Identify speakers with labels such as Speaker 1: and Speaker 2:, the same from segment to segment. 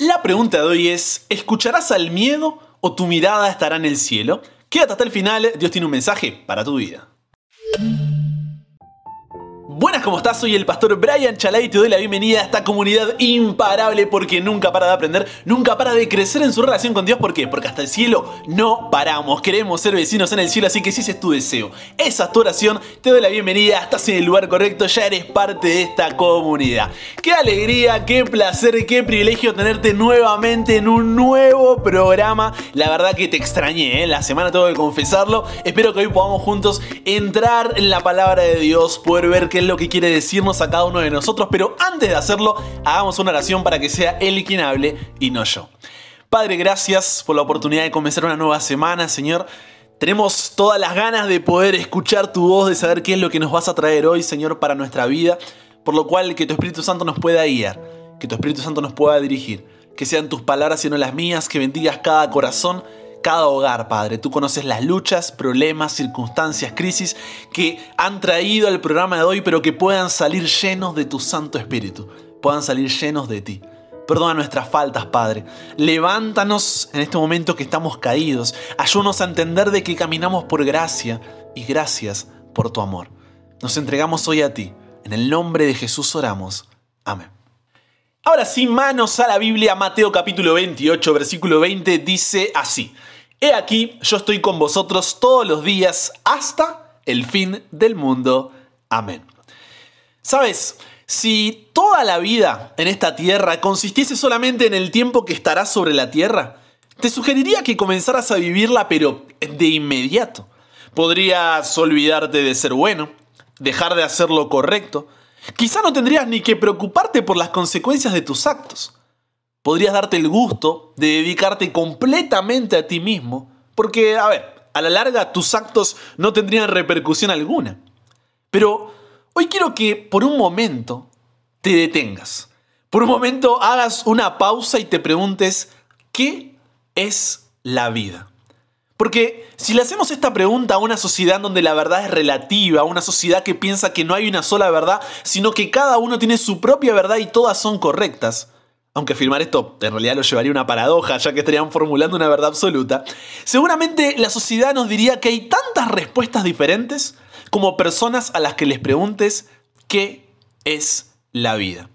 Speaker 1: La pregunta de hoy es, ¿escucharás al miedo o tu mirada estará en el cielo? Quédate hasta el final, Dios tiene un mensaje para tu vida. Buenas, ¿cómo estás? Soy el pastor Brian Chalai y te doy la bienvenida a esta comunidad imparable porque nunca para de aprender, nunca para de crecer en su relación con Dios. ¿Por qué? Porque hasta el cielo no paramos. Queremos ser vecinos en el cielo, así que si ese es tu deseo, esa es tu oración, te doy la bienvenida, estás en el lugar correcto, ya eres parte de esta comunidad. Qué alegría, qué placer, qué privilegio tenerte nuevamente en un nuevo programa. La verdad que te extrañé, ¿eh? la semana tengo que confesarlo. Espero que hoy podamos juntos entrar en la palabra de Dios, poder ver qué es lo que quiere decirnos a cada uno de nosotros, pero antes de hacerlo, hagamos una oración para que sea Él quien hable y no yo. Padre, gracias por la oportunidad de comenzar una nueva semana, Señor. Tenemos todas las ganas de poder escuchar tu voz, de saber qué es lo que nos vas a traer hoy, Señor, para nuestra vida, por lo cual que tu Espíritu Santo nos pueda guiar, que tu Espíritu Santo nos pueda dirigir, que sean tus palabras y no las mías, que bendigas cada corazón cada hogar, Padre. Tú conoces las luchas, problemas, circunstancias, crisis que han traído al programa de hoy, pero que puedan salir llenos de tu Santo Espíritu, puedan salir llenos de ti. Perdona nuestras faltas, Padre. Levántanos en este momento que estamos caídos. Ayúdanos a entender de que caminamos por gracia y gracias por tu amor. Nos entregamos hoy a ti. En el nombre de Jesús oramos. Amén. Ahora sí, manos a la Biblia, Mateo capítulo 28, versículo 20 dice así. He aquí, yo estoy con vosotros todos los días hasta el fin del mundo. Amén. Sabes, si toda la vida en esta tierra consistiese solamente en el tiempo que estarás sobre la tierra, te sugeriría que comenzaras a vivirla pero de inmediato. Podrías olvidarte de ser bueno, dejar de hacer lo correcto. Quizá no tendrías ni que preocuparte por las consecuencias de tus actos podrías darte el gusto de dedicarte completamente a ti mismo, porque, a ver, a la larga tus actos no tendrían repercusión alguna. Pero hoy quiero que por un momento te detengas. Por un momento hagas una pausa y te preguntes, ¿qué es la vida? Porque si le hacemos esta pregunta a una sociedad donde la verdad es relativa, a una sociedad que piensa que no hay una sola verdad, sino que cada uno tiene su propia verdad y todas son correctas, aunque afirmar esto en realidad lo llevaría a una paradoja, ya que estarían formulando una verdad absoluta, seguramente la sociedad nos diría que hay tantas respuestas diferentes como personas a las que les preguntes qué es la vida.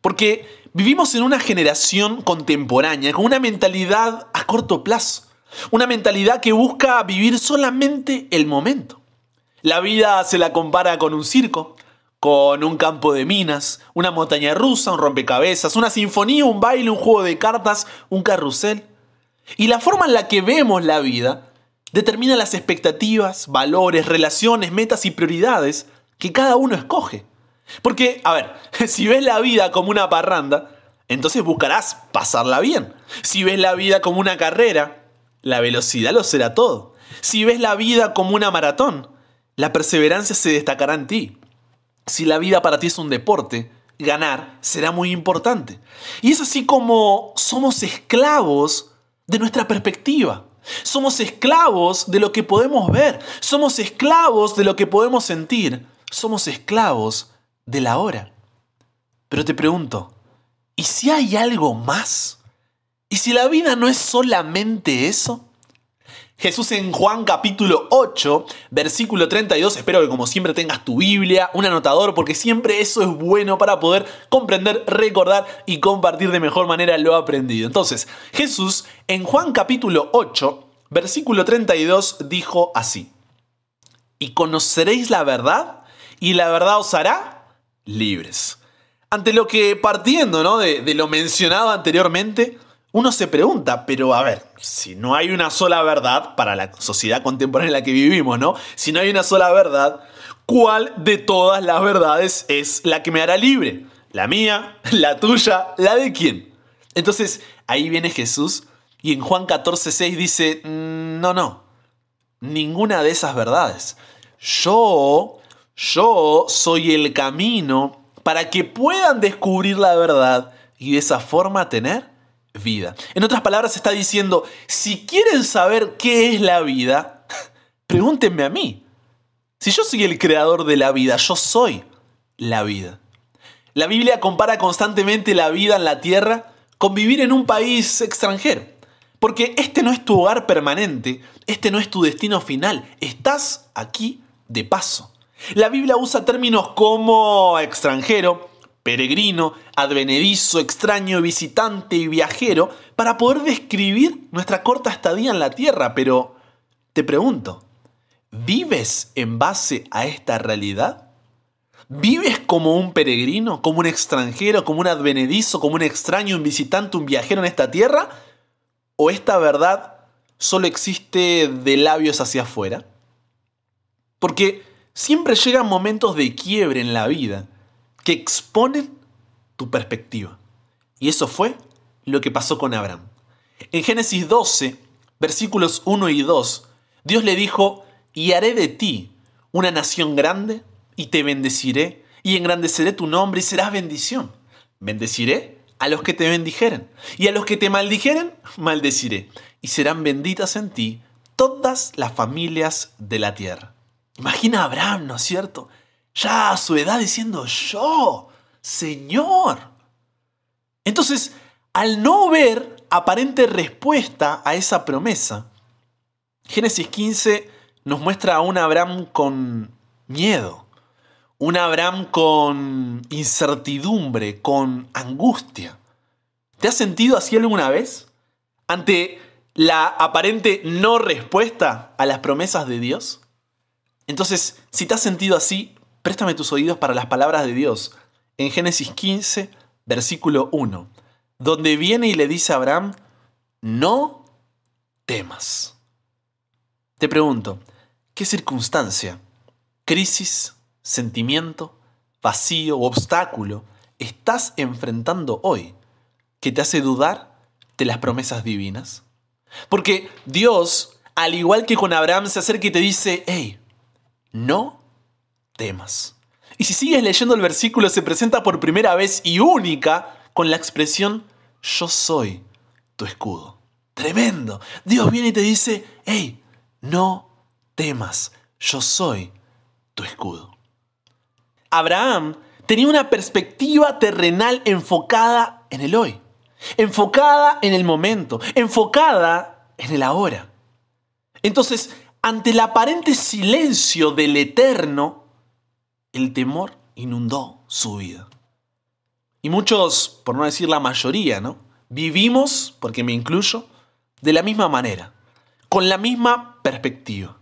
Speaker 1: Porque vivimos en una generación contemporánea con una mentalidad a corto plazo, una mentalidad que busca vivir solamente el momento. La vida se la compara con un circo, con un campo de minas, una montaña rusa, un rompecabezas, una sinfonía, un baile, un juego de cartas, un carrusel. Y la forma en la que vemos la vida determina las expectativas, valores, relaciones, metas y prioridades que cada uno escoge. Porque, a ver, si ves la vida como una parranda, entonces buscarás pasarla bien. Si ves la vida como una carrera, la velocidad lo será todo. Si ves la vida como una maratón, la perseverancia se destacará en ti. Si la vida para ti es un deporte, ganar será muy importante. Y es así como somos esclavos de nuestra perspectiva. Somos esclavos de lo que podemos ver. Somos esclavos de lo que podemos sentir. Somos esclavos de la hora. Pero te pregunto, ¿y si hay algo más? ¿Y si la vida no es solamente eso? Jesús en Juan capítulo 8, versículo 32. Espero que como siempre tengas tu Biblia, un anotador, porque siempre eso es bueno para poder comprender, recordar y compartir de mejor manera lo aprendido. Entonces, Jesús en Juan capítulo 8, versículo 32 dijo así. Y conoceréis la verdad y la verdad os hará libres. Ante lo que partiendo ¿no? de, de lo mencionado anteriormente, uno se pregunta, pero a ver, si no hay una sola verdad para la sociedad contemporánea en la que vivimos, ¿no? Si no hay una sola verdad, ¿cuál de todas las verdades es la que me hará libre? ¿La mía? ¿La tuya? ¿La de quién? Entonces, ahí viene Jesús y en Juan 14:6 dice, mm, no, no, ninguna de esas verdades. Yo, yo soy el camino para que puedan descubrir la verdad y de esa forma tener vida. En otras palabras, está diciendo, si quieren saber qué es la vida, pregúntenme a mí. Si yo soy el creador de la vida, yo soy la vida. La Biblia compara constantemente la vida en la tierra con vivir en un país extranjero. Porque este no es tu hogar permanente, este no es tu destino final, estás aquí de paso. La Biblia usa términos como extranjero, peregrino, advenedizo, extraño, visitante y viajero para poder describir nuestra corta estadía en la tierra, pero te pregunto, ¿vives en base a esta realidad? ¿Vives como un peregrino, como un extranjero, como un advenedizo, como un extraño, un visitante, un viajero en esta tierra? ¿O esta verdad solo existe de labios hacia afuera? Porque siempre llegan momentos de quiebre en la vida que exponen tu perspectiva. Y eso fue lo que pasó con Abraham. En Génesis 12, versículos 1 y 2, Dios le dijo, y haré de ti una nación grande, y te bendeciré, y engrandeceré tu nombre, y serás bendición. Bendeciré a los que te bendijeren, y a los que te maldijeren, maldeciré, y serán benditas en ti todas las familias de la tierra. Imagina a Abraham, ¿no es cierto? Ya a su edad diciendo, yo, Señor. Entonces, al no ver aparente respuesta a esa promesa, Génesis 15 nos muestra a un Abraham con miedo, un Abraham con incertidumbre, con angustia. ¿Te has sentido así alguna vez? Ante la aparente no respuesta a las promesas de Dios. Entonces, si te has sentido así, préstame tus oídos para las palabras de Dios en Génesis 15, versículo 1, donde viene y le dice a Abraham, no temas. Te pregunto, ¿qué circunstancia, crisis, sentimiento, vacío o obstáculo estás enfrentando hoy que te hace dudar de las promesas divinas? Porque Dios, al igual que con Abraham, se acerca y te dice, hey, no temas. Y si sigues leyendo el versículo, se presenta por primera vez y única con la expresión, yo soy tu escudo. Tremendo. Dios viene y te dice, hey, no temas, yo soy tu escudo. Abraham tenía una perspectiva terrenal enfocada en el hoy, enfocada en el momento, enfocada en el ahora. Entonces, ante el aparente silencio del eterno, el temor inundó su vida. Y muchos, por no decir la mayoría, ¿no? Vivimos, porque me incluyo, de la misma manera, con la misma perspectiva.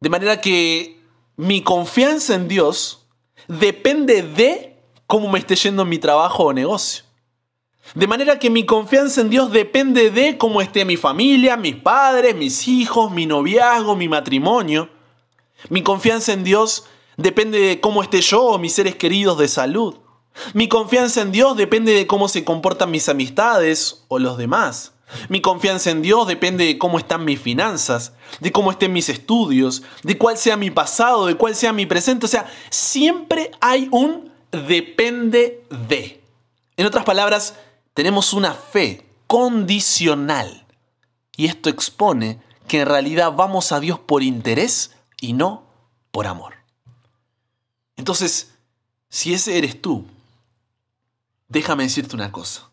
Speaker 1: De manera que mi confianza en Dios depende de cómo me esté yendo en mi trabajo o negocio. De manera que mi confianza en Dios depende de cómo esté mi familia, mis padres, mis hijos, mi noviazgo, mi matrimonio. Mi confianza en Dios depende de cómo esté yo o mis seres queridos de salud. Mi confianza en Dios depende de cómo se comportan mis amistades o los demás. Mi confianza en Dios depende de cómo están mis finanzas, de cómo estén mis estudios, de cuál sea mi pasado, de cuál sea mi presente. O sea, siempre hay un depende de. En otras palabras, tenemos una fe condicional. Y esto expone que en realidad vamos a Dios por interés y no por amor. Entonces, si ese eres tú, déjame decirte una cosa.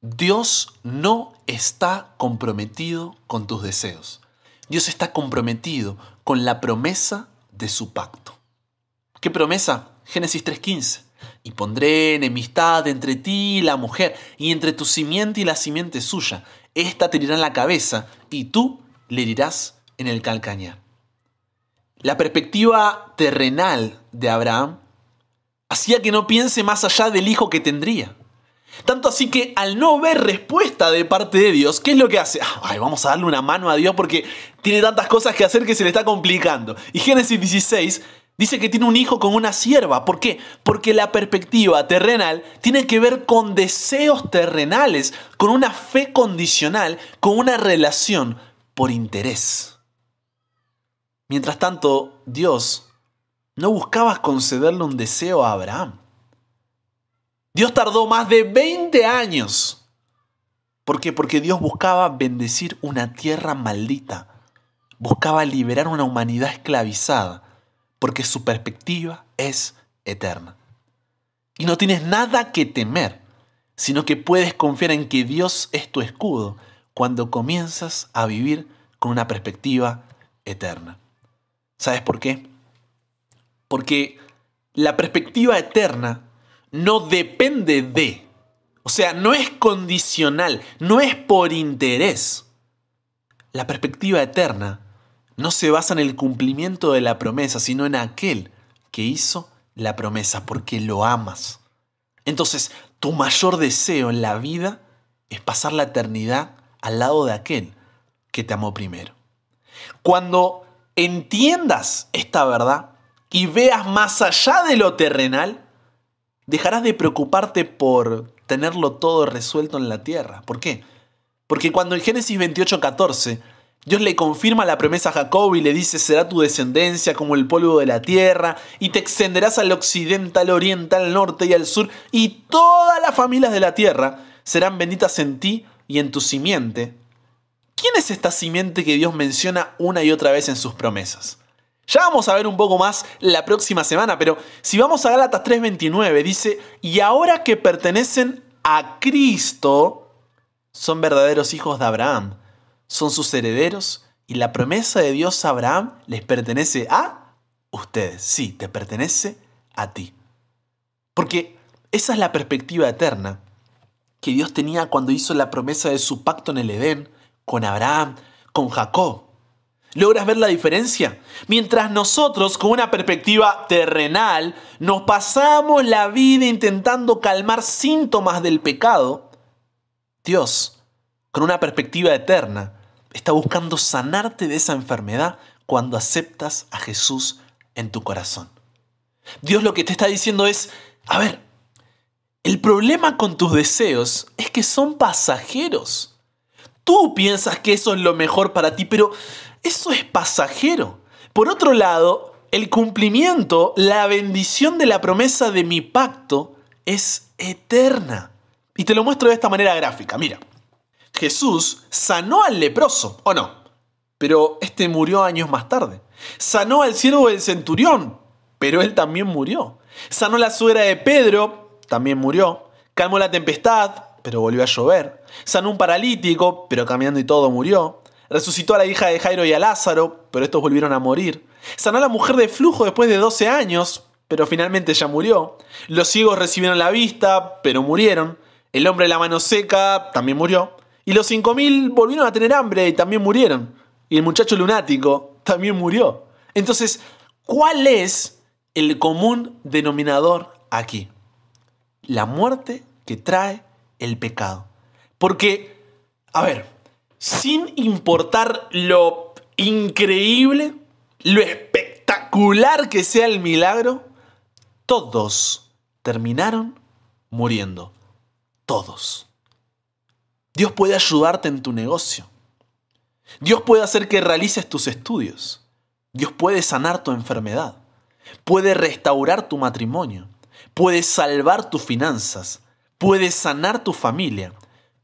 Speaker 1: Dios no está comprometido con tus deseos. Dios está comprometido con la promesa de su pacto. ¿Qué promesa? Génesis 3.15. Y pondré enemistad entre ti y la mujer, y entre tu simiente y la simiente suya. Esta te herirá en la cabeza, y tú le herirás en el calcañar. La perspectiva terrenal de Abraham hacía que no piense más allá del hijo que tendría. Tanto así que al no ver respuesta de parte de Dios, ¿qué es lo que hace? Ay, vamos a darle una mano a Dios porque tiene tantas cosas que hacer que se le está complicando. Y Génesis 16 dice que tiene un hijo con una sierva. ¿Por qué? Porque la perspectiva terrenal tiene que ver con deseos terrenales, con una fe condicional, con una relación por interés. Mientras tanto, Dios no buscaba concederle un deseo a Abraham. Dios tardó más de 20 años. ¿Por qué? Porque Dios buscaba bendecir una tierra maldita. Buscaba liberar una humanidad esclavizada. Porque su perspectiva es eterna. Y no tienes nada que temer. sino que puedes confiar en que Dios es tu escudo cuando comienzas a vivir con una perspectiva eterna. ¿Sabes por qué? Porque la perspectiva eterna no depende de, o sea, no es condicional, no es por interés. La perspectiva eterna no se basa en el cumplimiento de la promesa, sino en aquel que hizo la promesa, porque lo amas. Entonces, tu mayor deseo en la vida es pasar la eternidad al lado de aquel que te amó primero. Cuando entiendas esta verdad y veas más allá de lo terrenal, dejarás de preocuparte por tenerlo todo resuelto en la tierra. ¿Por qué? Porque cuando en Génesis 28, 14 Dios le confirma la promesa a Jacob y le dice, será tu descendencia como el polvo de la tierra, y te extenderás al occidente, al oriente, al norte y al sur, y todas las familias de la tierra serán benditas en ti y en tu simiente. ¿Quién es esta simiente que Dios menciona una y otra vez en sus promesas? Ya vamos a ver un poco más la próxima semana, pero si vamos a Gálatas 3:29, dice, y ahora que pertenecen a Cristo, son verdaderos hijos de Abraham son sus herederos y la promesa de Dios a Abraham les pertenece a ustedes. Sí, te pertenece a ti. Porque esa es la perspectiva eterna que Dios tenía cuando hizo la promesa de su pacto en el Edén con Abraham, con Jacob. ¿Logras ver la diferencia? Mientras nosotros, con una perspectiva terrenal, nos pasamos la vida intentando calmar síntomas del pecado, Dios, con una perspectiva eterna, está buscando sanarte de esa enfermedad cuando aceptas a Jesús en tu corazón. Dios lo que te está diciendo es, a ver, el problema con tus deseos es que son pasajeros. Tú piensas que eso es lo mejor para ti, pero eso es pasajero. Por otro lado, el cumplimiento, la bendición de la promesa de mi pacto es eterna. Y te lo muestro de esta manera gráfica. Mira, Jesús sanó al leproso, ¿o no? Pero este murió años más tarde. Sanó al siervo del centurión, pero él también murió. Sanó la suegra de Pedro, también murió. Calmó la tempestad, pero volvió a llover. Sanó un paralítico, pero caminando y todo murió. Resucitó a la hija de Jairo y a Lázaro, pero estos volvieron a morir. Sanó a la mujer de flujo después de 12 años, pero finalmente ya murió. Los ciegos recibieron la vista, pero murieron. El hombre de la mano seca también murió. Y los 5.000 volvieron a tener hambre y también murieron. Y el muchacho lunático también murió. Entonces, ¿cuál es el común denominador aquí? La muerte que trae el pecado. Porque, a ver, sin importar lo increíble, lo espectacular que sea el milagro, todos terminaron muriendo. Todos. Dios puede ayudarte en tu negocio. Dios puede hacer que realices tus estudios. Dios puede sanar tu enfermedad. Puede restaurar tu matrimonio. Puede salvar tus finanzas. Puede sanar tu familia.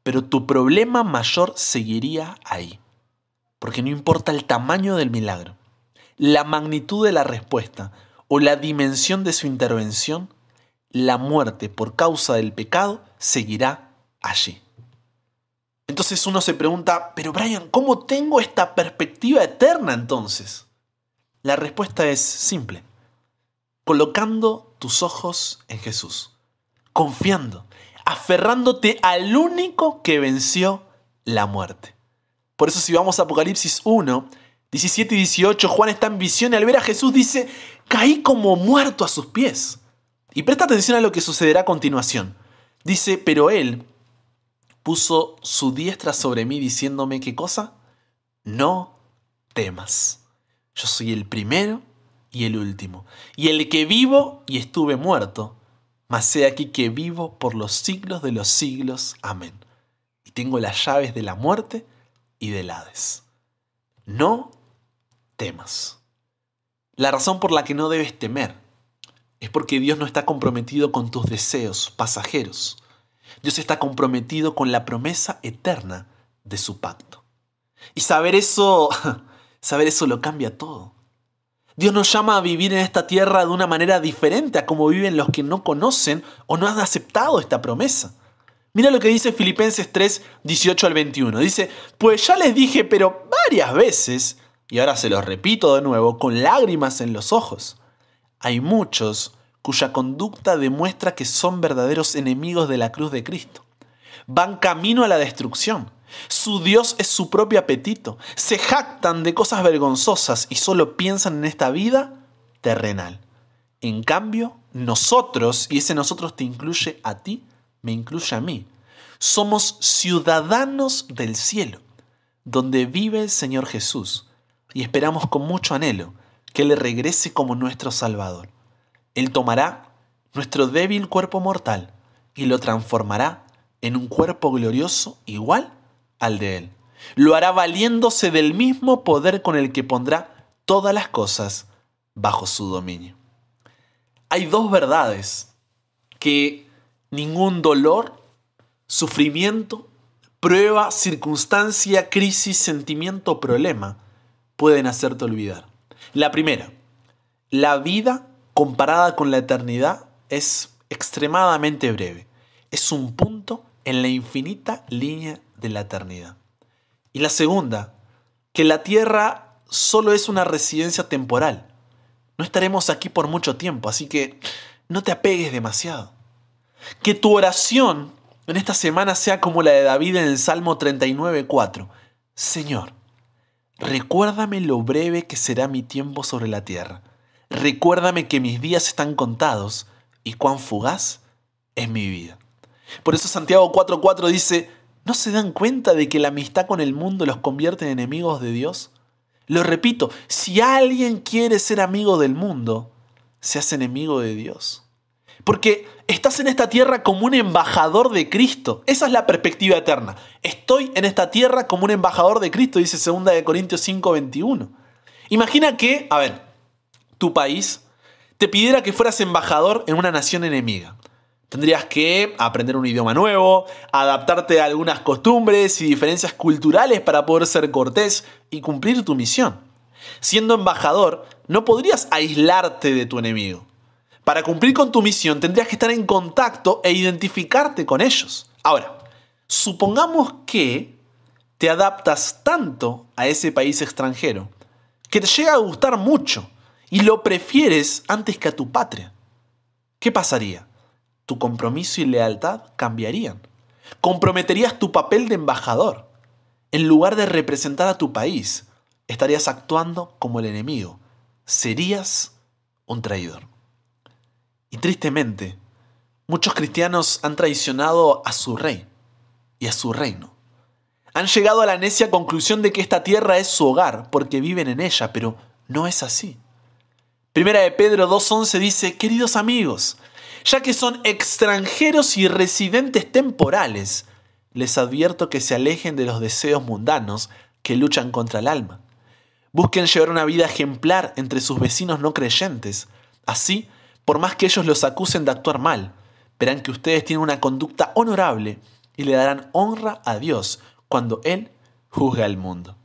Speaker 1: Pero tu problema mayor seguiría ahí. Porque no importa el tamaño del milagro, la magnitud de la respuesta o la dimensión de su intervención, la muerte por causa del pecado seguirá allí. Entonces uno se pregunta, pero Brian, ¿cómo tengo esta perspectiva eterna entonces? La respuesta es simple, colocando tus ojos en Jesús, confiando, aferrándote al único que venció la muerte. Por eso si vamos a Apocalipsis 1, 17 y 18, Juan está en visión y al ver a Jesús dice, caí como muerto a sus pies. Y presta atención a lo que sucederá a continuación. Dice, pero él, puso su diestra sobre mí diciéndome qué cosa? No temas. Yo soy el primero y el último, y el que vivo y estuve muerto, mas he aquí que vivo por los siglos de los siglos. Amén. Y tengo las llaves de la muerte y del Hades. No temas. La razón por la que no debes temer es porque Dios no está comprometido con tus deseos pasajeros. Dios está comprometido con la promesa eterna de su pacto. Y saber eso, saber eso lo cambia todo. Dios nos llama a vivir en esta tierra de una manera diferente a como viven los que no conocen o no han aceptado esta promesa. Mira lo que dice Filipenses 3, 18 al 21. Dice, pues ya les dije, pero varias veces, y ahora se los repito de nuevo, con lágrimas en los ojos. Hay muchos cuya conducta demuestra que son verdaderos enemigos de la cruz de Cristo. Van camino a la destrucción. Su Dios es su propio apetito. Se jactan de cosas vergonzosas y solo piensan en esta vida terrenal. En cambio, nosotros, y ese nosotros te incluye a ti, me incluye a mí, somos ciudadanos del cielo, donde vive el Señor Jesús, y esperamos con mucho anhelo que Él regrese como nuestro Salvador. Él tomará nuestro débil cuerpo mortal y lo transformará en un cuerpo glorioso igual al de Él. Lo hará valiéndose del mismo poder con el que pondrá todas las cosas bajo su dominio. Hay dos verdades que ningún dolor, sufrimiento, prueba, circunstancia, crisis, sentimiento problema pueden hacerte olvidar. La primera, la vida comparada con la eternidad es extremadamente breve. Es un punto en la infinita línea de la eternidad. Y la segunda, que la tierra solo es una residencia temporal. No estaremos aquí por mucho tiempo, así que no te apegues demasiado. Que tu oración en esta semana sea como la de David en el Salmo 39.4. Señor, recuérdame lo breve que será mi tiempo sobre la tierra. Recuérdame que mis días están contados y cuán fugaz es mi vida. Por eso Santiago 4.4 dice, ¿no se dan cuenta de que la amistad con el mundo los convierte en enemigos de Dios? Lo repito, si alguien quiere ser amigo del mundo, se hace enemigo de Dios. Porque estás en esta tierra como un embajador de Cristo. Esa es la perspectiva eterna. Estoy en esta tierra como un embajador de Cristo, dice 2 de Corintios 5:21. Imagina que, a ver, tu país te pidiera que fueras embajador en una nación enemiga. Tendrías que aprender un idioma nuevo, adaptarte a algunas costumbres y diferencias culturales para poder ser cortés y cumplir tu misión. Siendo embajador, no podrías aislarte de tu enemigo. Para cumplir con tu misión tendrías que estar en contacto e identificarte con ellos. Ahora, supongamos que te adaptas tanto a ese país extranjero que te llega a gustar mucho y lo prefieres antes que a tu patria. ¿Qué pasaría? Tu compromiso y lealtad cambiarían. Comprometerías tu papel de embajador. En lugar de representar a tu país, estarías actuando como el enemigo. Serías un traidor. Y tristemente, muchos cristianos han traicionado a su rey y a su reino. Han llegado a la necia conclusión de que esta tierra es su hogar porque viven en ella, pero no es así. Primera de Pedro 2.11 dice, queridos amigos, ya que son extranjeros y residentes temporales, les advierto que se alejen de los deseos mundanos que luchan contra el alma. Busquen llevar una vida ejemplar entre sus vecinos no creyentes. Así, por más que ellos los acusen de actuar mal, verán que ustedes tienen una conducta honorable y le darán honra a Dios cuando Él juzga al mundo.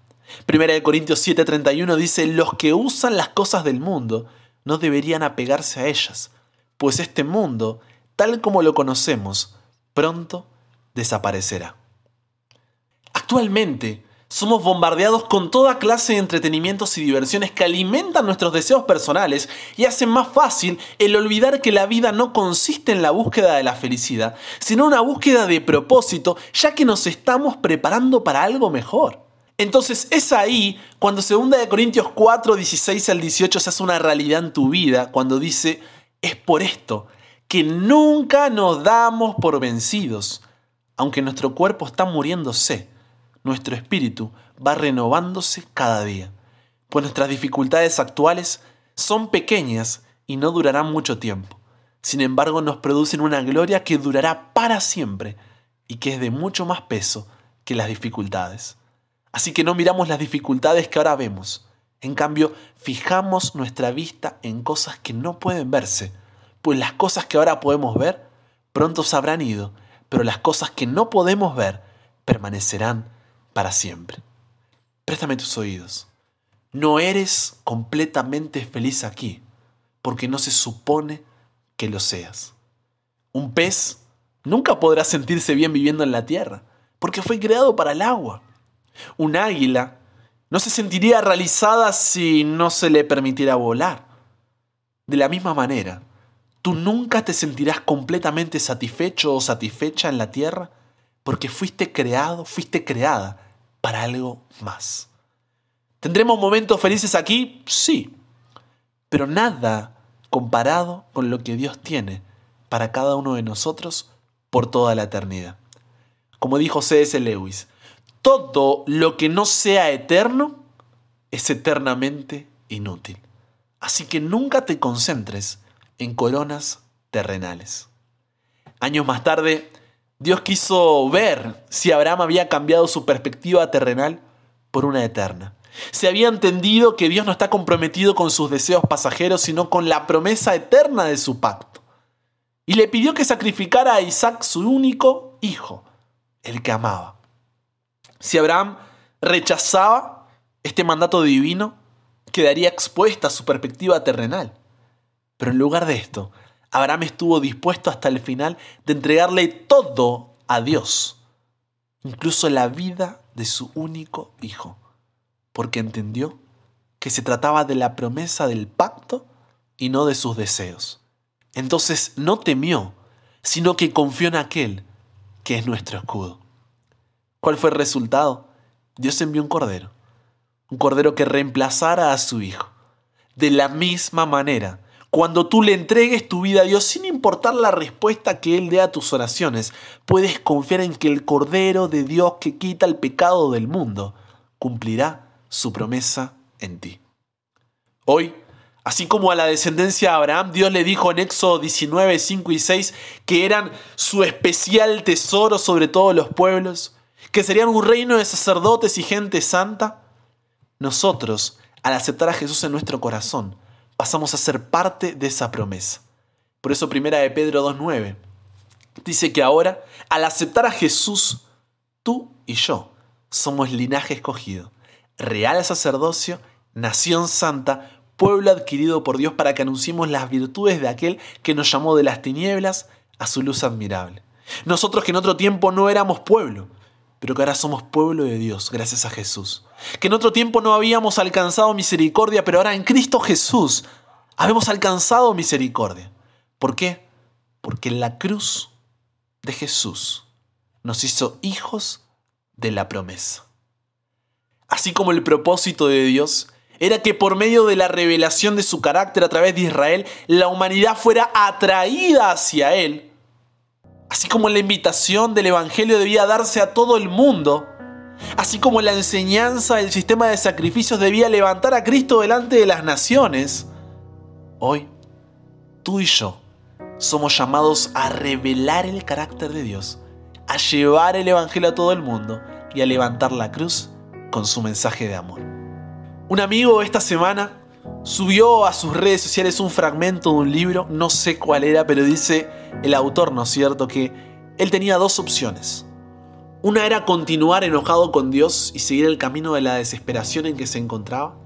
Speaker 1: Primera de Corintios 7:31 dice, los que usan las cosas del mundo no deberían apegarse a ellas, pues este mundo, tal como lo conocemos, pronto desaparecerá. Actualmente, somos bombardeados con toda clase de entretenimientos y diversiones que alimentan nuestros deseos personales y hacen más fácil el olvidar que la vida no consiste en la búsqueda de la felicidad, sino una búsqueda de propósito, ya que nos estamos preparando para algo mejor. Entonces es ahí cuando 2 de Corintios 4, 16 al 18 se hace una realidad en tu vida, cuando dice, es por esto que nunca nos damos por vencidos, aunque nuestro cuerpo está muriéndose nuestro espíritu va renovándose cada día, pues nuestras dificultades actuales son pequeñas y no durarán mucho tiempo. Sin embargo, nos producen una gloria que durará para siempre y que es de mucho más peso que las dificultades. Así que no miramos las dificultades que ahora vemos. En cambio, fijamos nuestra vista en cosas que no pueden verse, pues las cosas que ahora podemos ver pronto se habrán ido, pero las cosas que no podemos ver permanecerán para siempre. Préstame tus oídos. No eres completamente feliz aquí, porque no se supone que lo seas. Un pez nunca podrá sentirse bien viviendo en la tierra, porque fue creado para el agua. Un águila no se sentiría realizada si no se le permitiera volar. De la misma manera, tú nunca te sentirás completamente satisfecho o satisfecha en la tierra porque fuiste creado, fuiste creada para algo más. ¿Tendremos momentos felices aquí? Sí, pero nada comparado con lo que Dios tiene para cada uno de nosotros por toda la eternidad. Como dijo C.S. Lewis, todo lo que no sea eterno es eternamente inútil. Así que nunca te concentres en coronas terrenales. Años más tarde, Dios quiso ver si Abraham había cambiado su perspectiva terrenal por una eterna. Se había entendido que Dios no está comprometido con sus deseos pasajeros, sino con la promesa eterna de su pacto. Y le pidió que sacrificara a Isaac su único hijo, el que amaba. Si Abraham rechazaba este mandato divino, quedaría expuesta su perspectiva terrenal. Pero en lugar de esto, Abraham estuvo dispuesto hasta el final de entregarle todo a Dios, incluso la vida de su único hijo, porque entendió que se trataba de la promesa del pacto y no de sus deseos. Entonces no temió, sino que confió en aquel que es nuestro escudo. ¿Cuál fue el resultado? Dios envió un cordero, un cordero que reemplazara a su hijo. De la misma manera, cuando tú le entregues tu vida a Dios, sin importar la respuesta que Él dé a tus oraciones, puedes confiar en que el Cordero de Dios que quita el pecado del mundo cumplirá su promesa en ti. Hoy, así como a la descendencia de Abraham, Dios le dijo en Éxodo 19, 5 y 6 que eran su especial tesoro sobre todos los pueblos, que serían un reino de sacerdotes y gente santa, nosotros, al aceptar a Jesús en nuestro corazón, pasamos a ser parte de esa promesa. Por eso primera de Pedro 2.9 dice que ahora, al aceptar a Jesús, tú y yo somos linaje escogido, real sacerdocio, nación santa, pueblo adquirido por Dios para que anunciemos las virtudes de aquel que nos llamó de las tinieblas a su luz admirable. Nosotros que en otro tiempo no éramos pueblo, pero que ahora somos pueblo de Dios gracias a Jesús. Que en otro tiempo no habíamos alcanzado misericordia, pero ahora en Cristo Jesús habemos alcanzado misericordia. ¿Por qué? Porque la cruz de Jesús nos hizo hijos de la promesa. Así como el propósito de Dios era que por medio de la revelación de su carácter a través de Israel, la humanidad fuera atraída hacia Él, Así como la invitación del Evangelio debía darse a todo el mundo, así como la enseñanza del sistema de sacrificios debía levantar a Cristo delante de las naciones, hoy tú y yo somos llamados a revelar el carácter de Dios, a llevar el Evangelio a todo el mundo y a levantar la cruz con su mensaje de amor. Un amigo esta semana subió a sus redes sociales un fragmento de un libro, no sé cuál era, pero dice el autor, ¿no es cierto?, que él tenía dos opciones. Una era continuar enojado con Dios y seguir el camino de la desesperación en que se encontraba.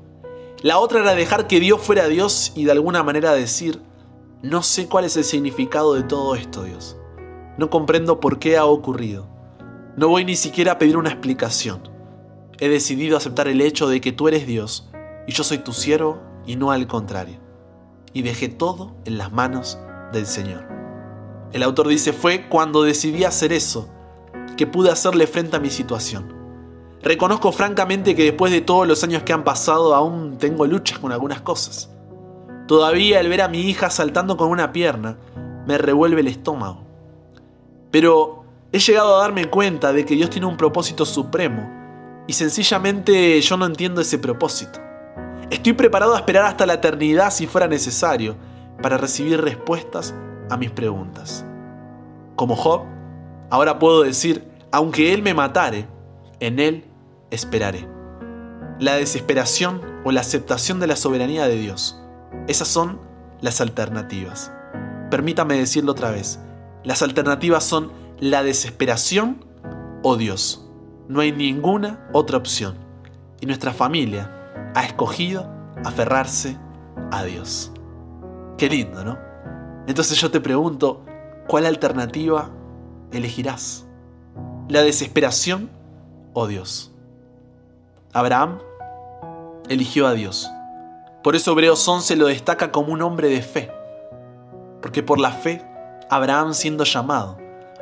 Speaker 1: La otra era dejar que Dios fuera Dios y de alguna manera decir, no sé cuál es el significado de todo esto, Dios. No comprendo por qué ha ocurrido. No voy ni siquiera a pedir una explicación. He decidido aceptar el hecho de que tú eres Dios y yo soy tu siervo y no al contrario. Y dejé todo en las manos del Señor. El autor dice, fue cuando decidí hacer eso que pude hacerle frente a mi situación. Reconozco francamente que después de todos los años que han pasado aún tengo luchas con algunas cosas. Todavía el ver a mi hija saltando con una pierna me revuelve el estómago. Pero he llegado a darme cuenta de que Dios tiene un propósito supremo y sencillamente yo no entiendo ese propósito. Estoy preparado a esperar hasta la eternidad si fuera necesario para recibir respuestas a mis preguntas. Como Job, ahora puedo decir, aunque Él me matare, en Él esperaré. La desesperación o la aceptación de la soberanía de Dios. Esas son las alternativas. Permítame decirlo otra vez. Las alternativas son la desesperación o Dios. No hay ninguna otra opción. Y nuestra familia ha escogido aferrarse a Dios. Qué lindo, ¿no? Entonces yo te pregunto, ¿cuál alternativa elegirás? ¿La desesperación o Dios? Abraham eligió a Dios. Por eso Hebreos 11 lo destaca como un hombre de fe. Porque por la fe, Abraham siendo llamado,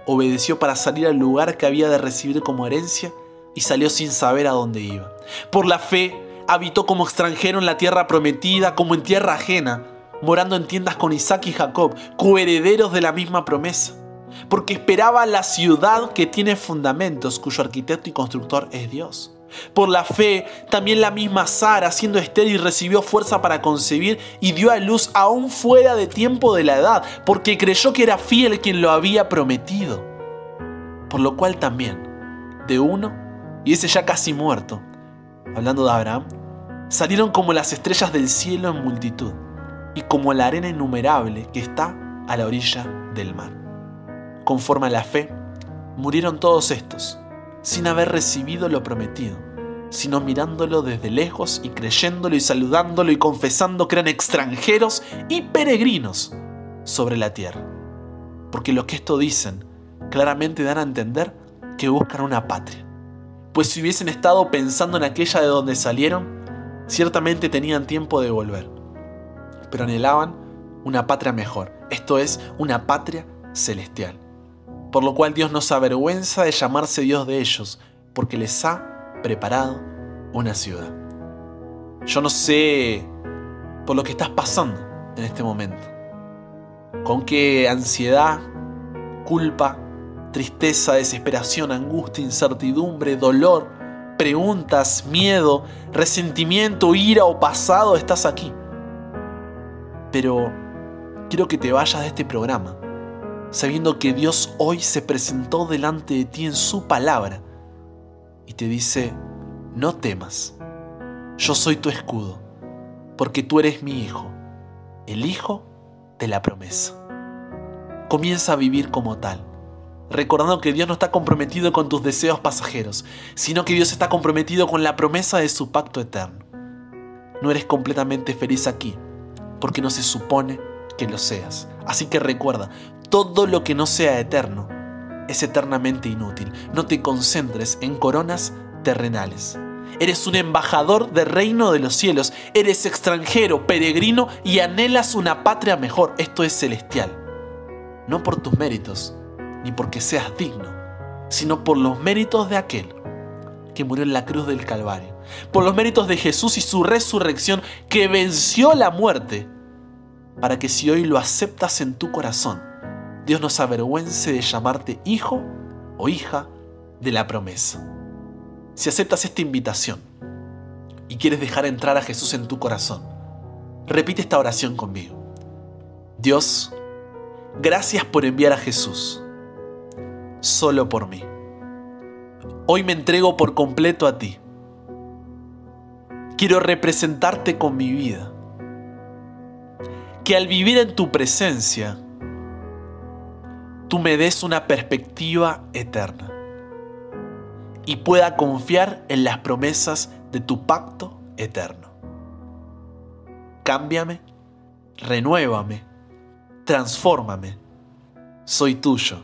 Speaker 1: obedeció para salir al lugar que había de recibir como herencia y salió sin saber a dónde iba. Por la fe, habitó como extranjero en la tierra prometida, como en tierra ajena, morando en tiendas con Isaac y Jacob, coherederos de la misma promesa. Porque esperaba la ciudad que tiene fundamentos, cuyo arquitecto y constructor es Dios. Por la fe, también la misma Sara, siendo estéril, recibió fuerza para concebir y dio a luz aún fuera de tiempo de la edad, porque creyó que era fiel quien lo había prometido. Por lo cual también, de uno, y ese ya casi muerto, hablando de Abraham, salieron como las estrellas del cielo en multitud, y como la arena innumerable que está a la orilla del mar. Conforme a la fe, murieron todos estos sin haber recibido lo prometido, sino mirándolo desde lejos y creyéndolo y saludándolo y confesando que eran extranjeros y peregrinos sobre la tierra. Porque lo que esto dicen claramente dan a entender que buscan una patria. Pues si hubiesen estado pensando en aquella de donde salieron, ciertamente tenían tiempo de volver. Pero anhelaban una patria mejor, esto es, una patria celestial por lo cual Dios no se avergüenza de llamarse Dios de ellos, porque les ha preparado una ciudad. Yo no sé por lo que estás pasando en este momento, con qué ansiedad, culpa, tristeza, desesperación, angustia, incertidumbre, dolor, preguntas, miedo, resentimiento, ira o pasado estás aquí. Pero quiero que te vayas de este programa sabiendo que Dios hoy se presentó delante de ti en su palabra y te dice, no temas, yo soy tu escudo, porque tú eres mi hijo, el hijo de la promesa. Comienza a vivir como tal, recordando que Dios no está comprometido con tus deseos pasajeros, sino que Dios está comprometido con la promesa de su pacto eterno. No eres completamente feliz aquí, porque no se supone que lo seas. Así que recuerda, todo lo que no sea eterno es eternamente inútil. No te concentres en coronas terrenales. Eres un embajador del reino de los cielos. Eres extranjero, peregrino y anhelas una patria mejor. Esto es celestial. No por tus méritos, ni porque seas digno, sino por los méritos de aquel que murió en la cruz del Calvario. Por los méritos de Jesús y su resurrección que venció la muerte. Para que si hoy lo aceptas en tu corazón, Dios no se avergüence de llamarte hijo o hija de la promesa. Si aceptas esta invitación y quieres dejar entrar a Jesús en tu corazón, repite esta oración conmigo. Dios, gracias por enviar a Jesús, solo por mí. Hoy me entrego por completo a ti. Quiero representarte con mi vida. Que al vivir en tu presencia, tú me des una perspectiva eterna y pueda confiar en las promesas de tu pacto eterno. Cámbiame, renuévame, transfórmame. Soy tuyo.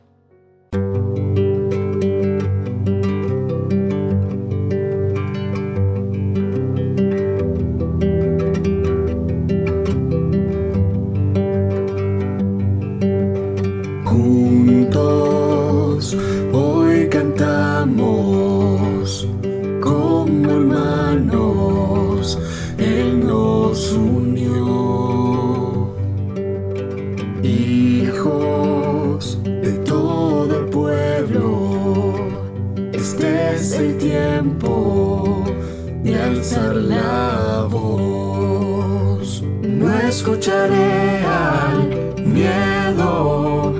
Speaker 2: Escucharé al miedo.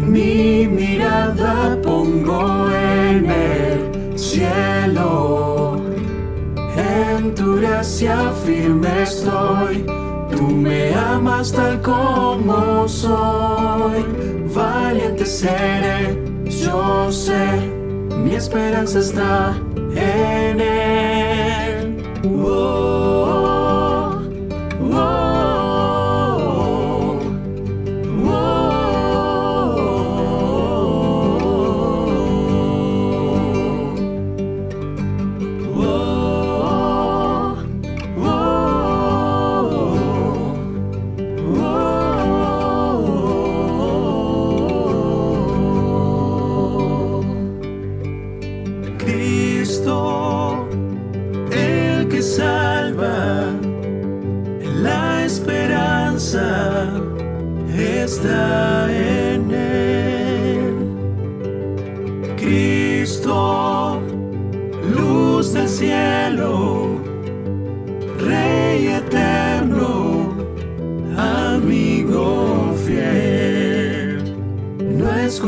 Speaker 2: Mi mirada pongo en el cielo. En tu gracia firme estoy. Tú me amas tal como soy. Valiente seré, yo sé. Mi esperanza está en él. Oh.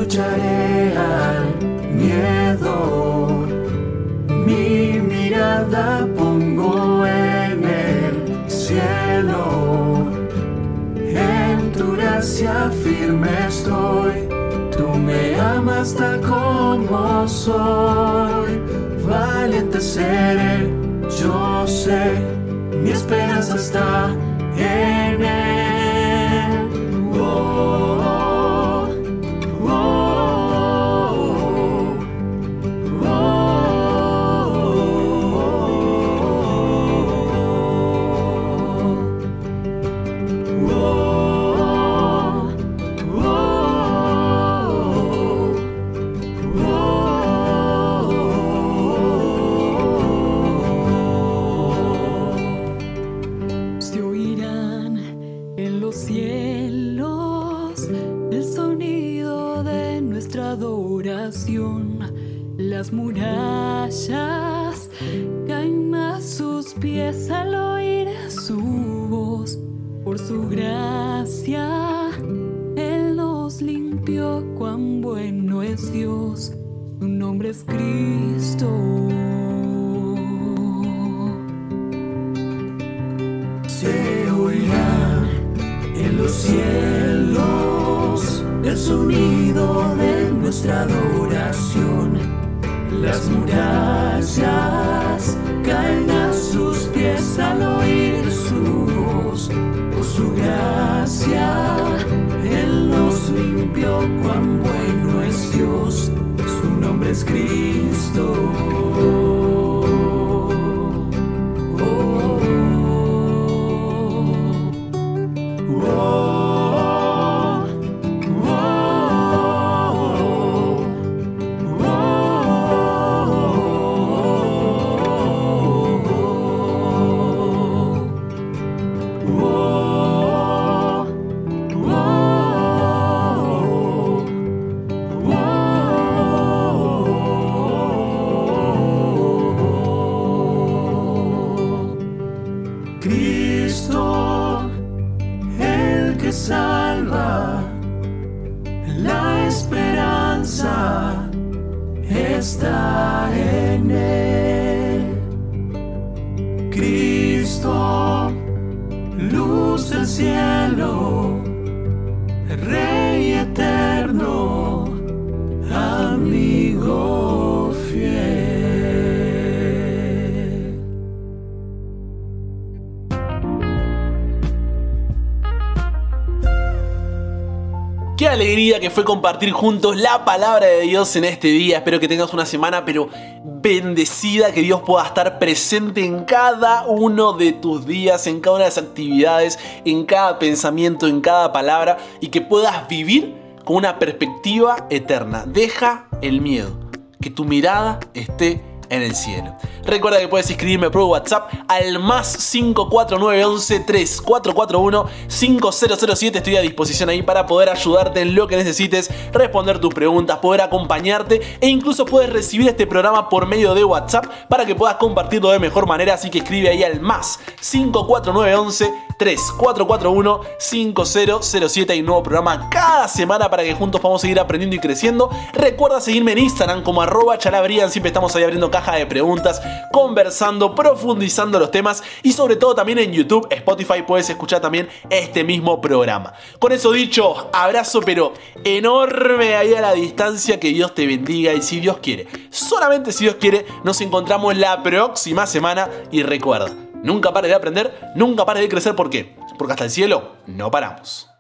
Speaker 2: Escucharé al miedo. Mi mirada pongo en el cielo. En tu gracia firme estoy. Tú me amas tal como soy. Valiente seré, yo sé. Mi esperanza está en
Speaker 3: los cielos el sonido de nuestra adoración. Las murallas caen a sus pies al oír su voz. Por su gracia, Él nos limpió. Cuán bueno es Dios. Su nombre es Cristo.
Speaker 2: El sonido de nuestra adoración. Las murallas caen a sus pies al oír su voz. Por su gracia, Él nos limpió. Cuán bueno es Dios, su nombre es Cristo.
Speaker 1: Que fue compartir juntos la palabra de Dios en este día. Espero que tengas una semana, pero bendecida, que Dios pueda estar presente en cada uno de tus días, en cada una de las actividades, en cada pensamiento, en cada palabra, y que puedas vivir con una perspectiva eterna. Deja el miedo, que tu mirada esté en el cielo. Recuerda que puedes escribirme por WhatsApp al más 54911 3441 5007. Estoy a disposición ahí para poder ayudarte en lo que necesites, responder tus preguntas, poder acompañarte e incluso puedes recibir este programa por medio de WhatsApp para que puedas compartirlo de mejor manera. Así que escribe ahí al más 54911 3441 5007 y nuevo programa cada semana para que juntos podamos seguir aprendiendo y creciendo. Recuerda seguirme en Instagram como arroba chalabrian, siempre estamos ahí abriendo caja de preguntas, conversando, profundizando los temas y sobre todo también en YouTube, Spotify puedes escuchar también este mismo programa. Con eso dicho, abrazo pero enorme ahí a la distancia, que Dios te bendiga y si Dios quiere, solamente si Dios quiere, nos encontramos la próxima semana y recuerda, nunca pares de aprender, nunca pares de crecer, ¿por qué? Porque hasta el cielo no paramos.